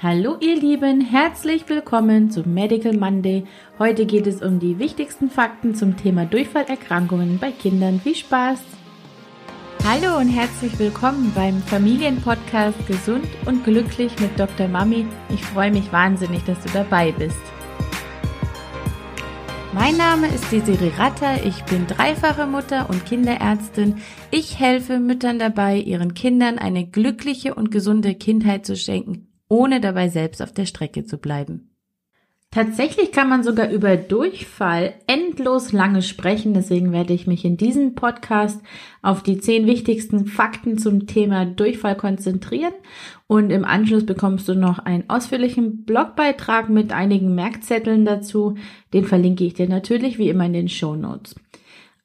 Hallo ihr Lieben, herzlich willkommen zu Medical Monday. Heute geht es um die wichtigsten Fakten zum Thema Durchfallerkrankungen bei Kindern. Viel Spaß! Hallo und herzlich willkommen beim Familienpodcast Gesund und Glücklich mit Dr. Mami. Ich freue mich wahnsinnig, dass du dabei bist. Mein Name ist Desiree Ratter, ich bin dreifache Mutter und Kinderärztin. Ich helfe Müttern dabei, ihren Kindern eine glückliche und gesunde Kindheit zu schenken ohne dabei selbst auf der Strecke zu bleiben. Tatsächlich kann man sogar über Durchfall endlos lange sprechen, deswegen werde ich mich in diesem Podcast auf die zehn wichtigsten Fakten zum Thema Durchfall konzentrieren und im Anschluss bekommst du noch einen ausführlichen Blogbeitrag mit einigen Merkzetteln dazu. Den verlinke ich dir natürlich wie immer in den Show Notes.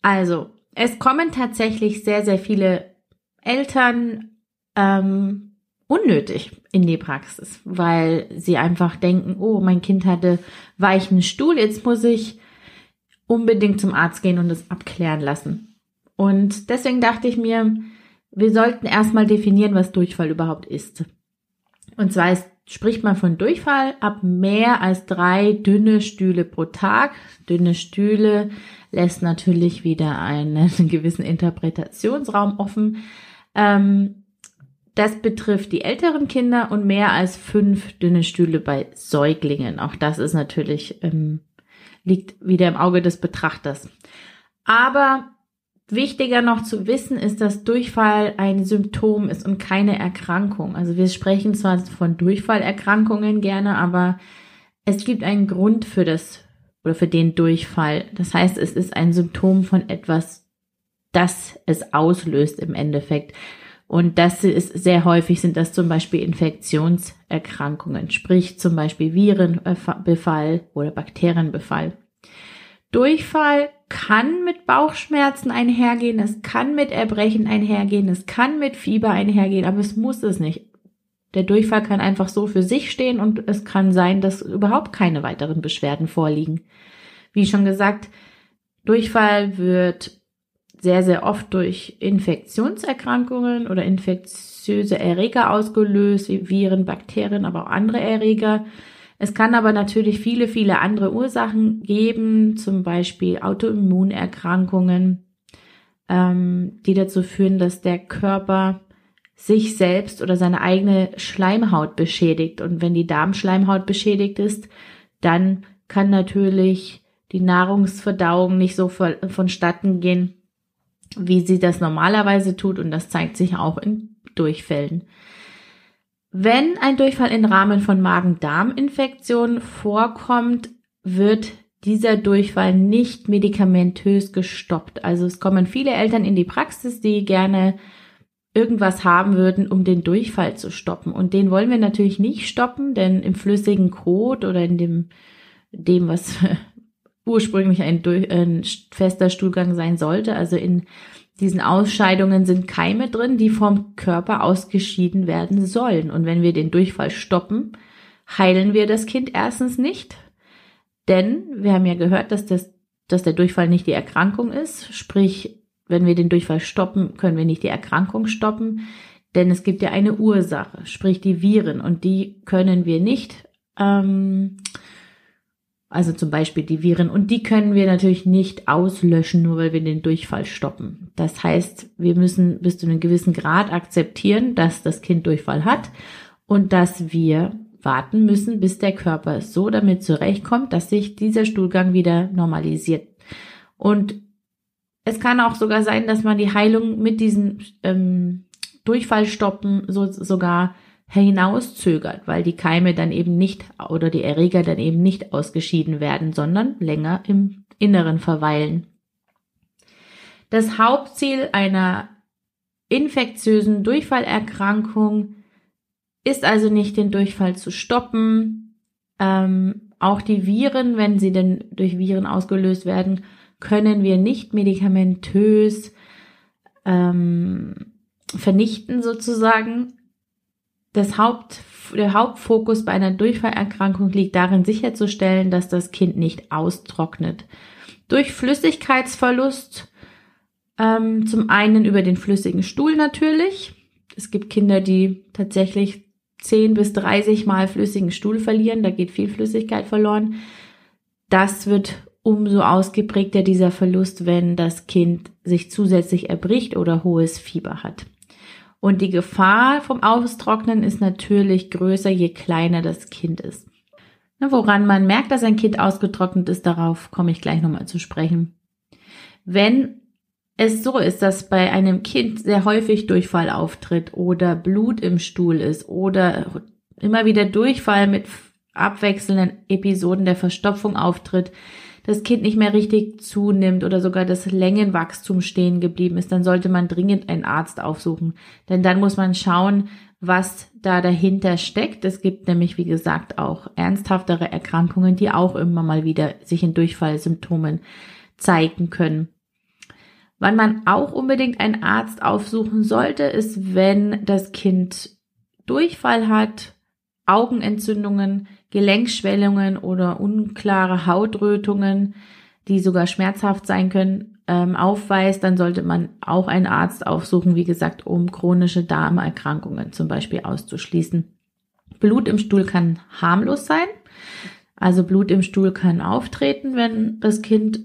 Also, es kommen tatsächlich sehr, sehr viele Eltern ähm, unnötig in die Praxis, weil sie einfach denken, oh, mein Kind hatte weichen Stuhl, jetzt muss ich unbedingt zum Arzt gehen und es abklären lassen. Und deswegen dachte ich mir, wir sollten erstmal definieren, was Durchfall überhaupt ist. Und zwar ist, spricht man von Durchfall ab mehr als drei dünne Stühle pro Tag. Dünne Stühle lässt natürlich wieder einen gewissen Interpretationsraum offen. Ähm, das betrifft die älteren Kinder und mehr als fünf dünne Stühle bei Säuglingen. Auch das ist natürlich, ähm, liegt wieder im Auge des Betrachters. Aber wichtiger noch zu wissen ist, dass Durchfall ein Symptom ist und keine Erkrankung. Also wir sprechen zwar von Durchfallerkrankungen gerne, aber es gibt einen Grund für das oder für den Durchfall. Das heißt, es ist ein Symptom von etwas, das es auslöst im Endeffekt. Und das ist sehr häufig sind das zum Beispiel Infektionserkrankungen, sprich zum Beispiel Virenbefall oder Bakterienbefall. Durchfall kann mit Bauchschmerzen einhergehen, es kann mit Erbrechen einhergehen, es kann mit Fieber einhergehen, aber es muss es nicht. Der Durchfall kann einfach so für sich stehen und es kann sein, dass überhaupt keine weiteren Beschwerden vorliegen. Wie schon gesagt, Durchfall wird sehr, sehr oft durch Infektionserkrankungen oder infektiöse Erreger ausgelöst, wie Viren, Bakterien, aber auch andere Erreger. Es kann aber natürlich viele, viele andere Ursachen geben, zum Beispiel Autoimmunerkrankungen, ähm, die dazu führen, dass der Körper sich selbst oder seine eigene Schleimhaut beschädigt. Und wenn die Darmschleimhaut beschädigt ist, dann kann natürlich die Nahrungsverdauung nicht so vonstatten gehen, wie sie das normalerweise tut und das zeigt sich auch in Durchfällen. Wenn ein Durchfall im Rahmen von Magen-Darm-Infektionen vorkommt, wird dieser Durchfall nicht medikamentös gestoppt. Also es kommen viele Eltern in die Praxis, die gerne irgendwas haben würden, um den Durchfall zu stoppen. Und den wollen wir natürlich nicht stoppen, denn im flüssigen Kot oder in dem, dem, was ursprünglich ein, ein fester Stuhlgang sein sollte. Also in diesen Ausscheidungen sind Keime drin, die vom Körper ausgeschieden werden sollen. Und wenn wir den Durchfall stoppen, heilen wir das Kind erstens nicht. Denn wir haben ja gehört, dass, das, dass der Durchfall nicht die Erkrankung ist. Sprich, wenn wir den Durchfall stoppen, können wir nicht die Erkrankung stoppen. Denn es gibt ja eine Ursache, sprich die Viren. Und die können wir nicht ähm, also zum Beispiel die Viren. Und die können wir natürlich nicht auslöschen, nur weil wir den Durchfall stoppen. Das heißt, wir müssen bis zu einem gewissen Grad akzeptieren, dass das Kind Durchfall hat und dass wir warten müssen, bis der Körper so damit zurechtkommt, dass sich dieser Stuhlgang wieder normalisiert. Und es kann auch sogar sein, dass man die Heilung mit diesen ähm, Durchfallstoppen so, sogar hinauszögert, weil die Keime dann eben nicht oder die Erreger dann eben nicht ausgeschieden werden, sondern länger im Inneren verweilen. Das Hauptziel einer infektiösen Durchfallerkrankung ist also nicht den Durchfall zu stoppen. Ähm, auch die Viren, wenn sie denn durch Viren ausgelöst werden, können wir nicht medikamentös ähm, vernichten sozusagen. Das Haupt, der Hauptfokus bei einer Durchfallerkrankung liegt darin sicherzustellen, dass das Kind nicht austrocknet. Durch Flüssigkeitsverlust, ähm, zum einen über den flüssigen Stuhl natürlich. Es gibt Kinder, die tatsächlich 10 bis 30 Mal flüssigen Stuhl verlieren, da geht viel Flüssigkeit verloren. Das wird umso ausgeprägter dieser Verlust, wenn das Kind sich zusätzlich erbricht oder hohes Fieber hat. Und die Gefahr vom Austrocknen ist natürlich größer, je kleiner das Kind ist. Woran man merkt, dass ein Kind ausgetrocknet ist, darauf komme ich gleich nochmal zu sprechen. Wenn es so ist, dass bei einem Kind sehr häufig Durchfall auftritt oder Blut im Stuhl ist oder immer wieder Durchfall mit abwechselnden Episoden der Verstopfung auftritt, das Kind nicht mehr richtig zunimmt oder sogar das Längenwachstum stehen geblieben ist, dann sollte man dringend einen Arzt aufsuchen. Denn dann muss man schauen, was da dahinter steckt. Es gibt nämlich, wie gesagt, auch ernsthaftere Erkrankungen, die auch immer mal wieder sich in Durchfallsymptomen zeigen können. Wann man auch unbedingt einen Arzt aufsuchen sollte, ist, wenn das Kind Durchfall hat, Augenentzündungen, Gelenkschwellungen oder unklare Hautrötungen, die sogar schmerzhaft sein können, ähm, aufweist, dann sollte man auch einen Arzt aufsuchen, wie gesagt, um chronische Darmerkrankungen zum Beispiel auszuschließen. Blut im Stuhl kann harmlos sein. Also Blut im Stuhl kann auftreten, wenn das Kind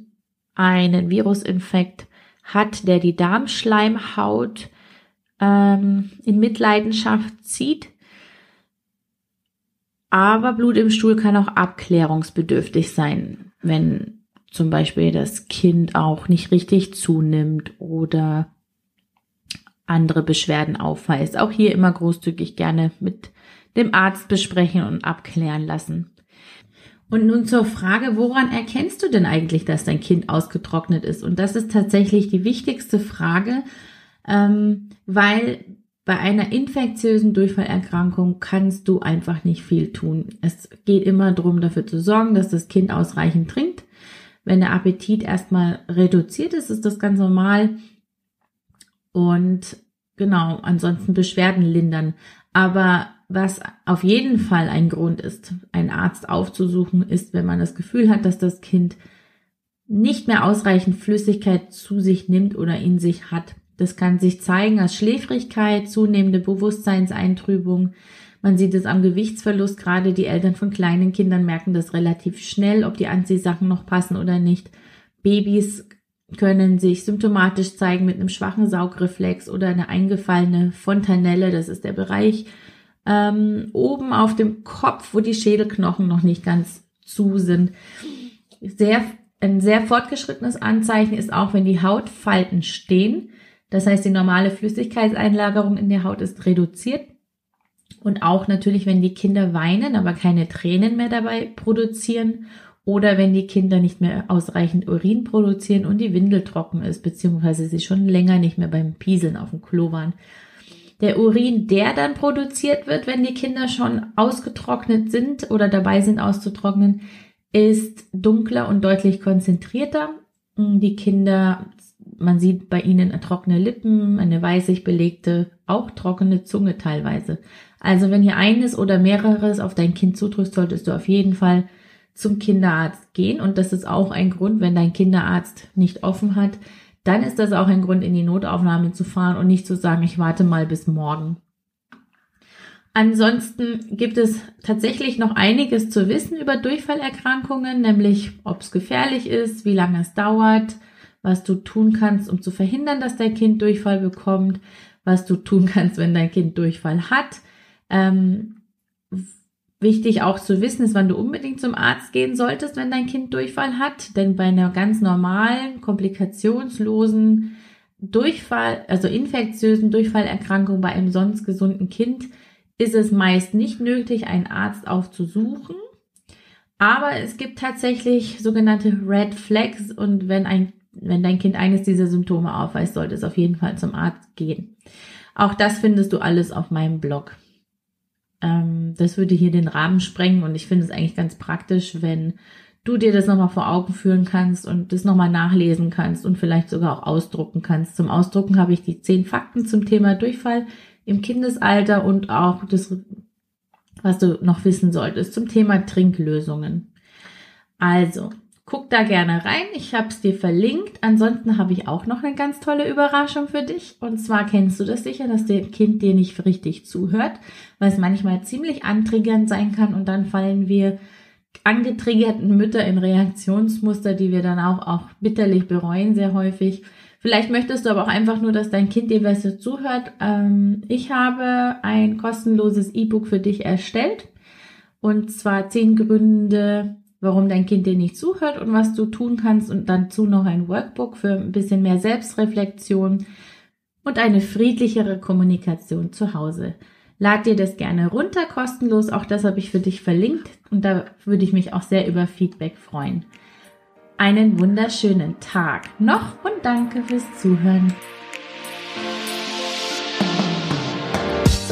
einen Virusinfekt hat, der die Darmschleimhaut ähm, in Mitleidenschaft zieht. Aber Blut im Stuhl kann auch abklärungsbedürftig sein, wenn zum Beispiel das Kind auch nicht richtig zunimmt oder andere Beschwerden aufweist. Auch hier immer großzügig gerne mit dem Arzt besprechen und abklären lassen. Und nun zur Frage, woran erkennst du denn eigentlich, dass dein Kind ausgetrocknet ist? Und das ist tatsächlich die wichtigste Frage, ähm, weil bei einer infektiösen Durchfallerkrankung kannst du einfach nicht viel tun. Es geht immer darum, dafür zu sorgen, dass das Kind ausreichend trinkt. Wenn der Appetit erstmal reduziert ist, ist das ganz normal. Und genau, ansonsten Beschwerden lindern. Aber was auf jeden Fall ein Grund ist, einen Arzt aufzusuchen, ist, wenn man das Gefühl hat, dass das Kind nicht mehr ausreichend Flüssigkeit zu sich nimmt oder in sich hat. Das kann sich zeigen als Schläfrigkeit, zunehmende Bewusstseinseintrübung. Man sieht es am Gewichtsverlust. Gerade die Eltern von kleinen Kindern merken das relativ schnell, ob die Anziehsachen noch passen oder nicht. Babys können sich symptomatisch zeigen mit einem schwachen Saugreflex oder eine eingefallene Fontanelle. Das ist der Bereich ähm, oben auf dem Kopf, wo die Schädelknochen noch nicht ganz zu sind. Sehr, ein sehr fortgeschrittenes Anzeichen ist auch, wenn die Hautfalten stehen das heißt, die normale Flüssigkeitseinlagerung in der Haut ist reduziert. Und auch natürlich, wenn die Kinder weinen, aber keine Tränen mehr dabei produzieren oder wenn die Kinder nicht mehr ausreichend Urin produzieren und die Windel trocken ist, beziehungsweise sie schon länger nicht mehr beim Pieseln auf dem Klo waren. Der Urin, der dann produziert wird, wenn die Kinder schon ausgetrocknet sind oder dabei sind auszutrocknen, ist dunkler und deutlich konzentrierter. Die Kinder man sieht bei ihnen trockene Lippen, eine weißig belegte, auch trockene Zunge teilweise. Also wenn hier eines oder mehreres auf dein Kind zutrifft, solltest du auf jeden Fall zum Kinderarzt gehen. Und das ist auch ein Grund, wenn dein Kinderarzt nicht offen hat, dann ist das auch ein Grund, in die Notaufnahme zu fahren und nicht zu sagen, ich warte mal bis morgen. Ansonsten gibt es tatsächlich noch einiges zu wissen über Durchfallerkrankungen, nämlich ob es gefährlich ist, wie lange es dauert, was du tun kannst, um zu verhindern, dass dein Kind Durchfall bekommt, was du tun kannst, wenn dein Kind Durchfall hat. Ähm, wichtig auch zu wissen ist, wann du unbedingt zum Arzt gehen solltest, wenn dein Kind Durchfall hat. Denn bei einer ganz normalen, komplikationslosen Durchfall, also infektiösen Durchfallerkrankung bei einem sonst gesunden Kind, ist es meist nicht nötig, einen Arzt aufzusuchen. Aber es gibt tatsächlich sogenannte Red Flags und wenn ein wenn dein Kind eines dieser Symptome aufweist, sollte es auf jeden Fall zum Arzt gehen. Auch das findest du alles auf meinem Blog. Ähm, das würde hier den Rahmen sprengen und ich finde es eigentlich ganz praktisch, wenn du dir das nochmal vor Augen führen kannst und das nochmal nachlesen kannst und vielleicht sogar auch ausdrucken kannst. Zum Ausdrucken habe ich die zehn Fakten zum Thema Durchfall im Kindesalter und auch das, was du noch wissen solltest zum Thema Trinklösungen. Also, Guck da gerne rein. Ich habe es dir verlinkt. Ansonsten habe ich auch noch eine ganz tolle Überraschung für dich. Und zwar kennst du das sicher, dass das Kind dir nicht richtig zuhört, weil es manchmal ziemlich antriggernd sein kann und dann fallen wir angetriggerten Mütter in Reaktionsmuster, die wir dann auch, auch bitterlich bereuen, sehr häufig. Vielleicht möchtest du aber auch einfach nur, dass dein Kind dir besser zuhört. Ähm, ich habe ein kostenloses E-Book für dich erstellt. Und zwar zehn Gründe, warum dein Kind dir nicht zuhört und was du tun kannst und dazu noch ein Workbook für ein bisschen mehr Selbstreflexion und eine friedlichere Kommunikation zu Hause. Lad dir das gerne runter, kostenlos. Auch das habe ich für dich verlinkt und da würde ich mich auch sehr über Feedback freuen. Einen wunderschönen Tag noch und danke fürs Zuhören.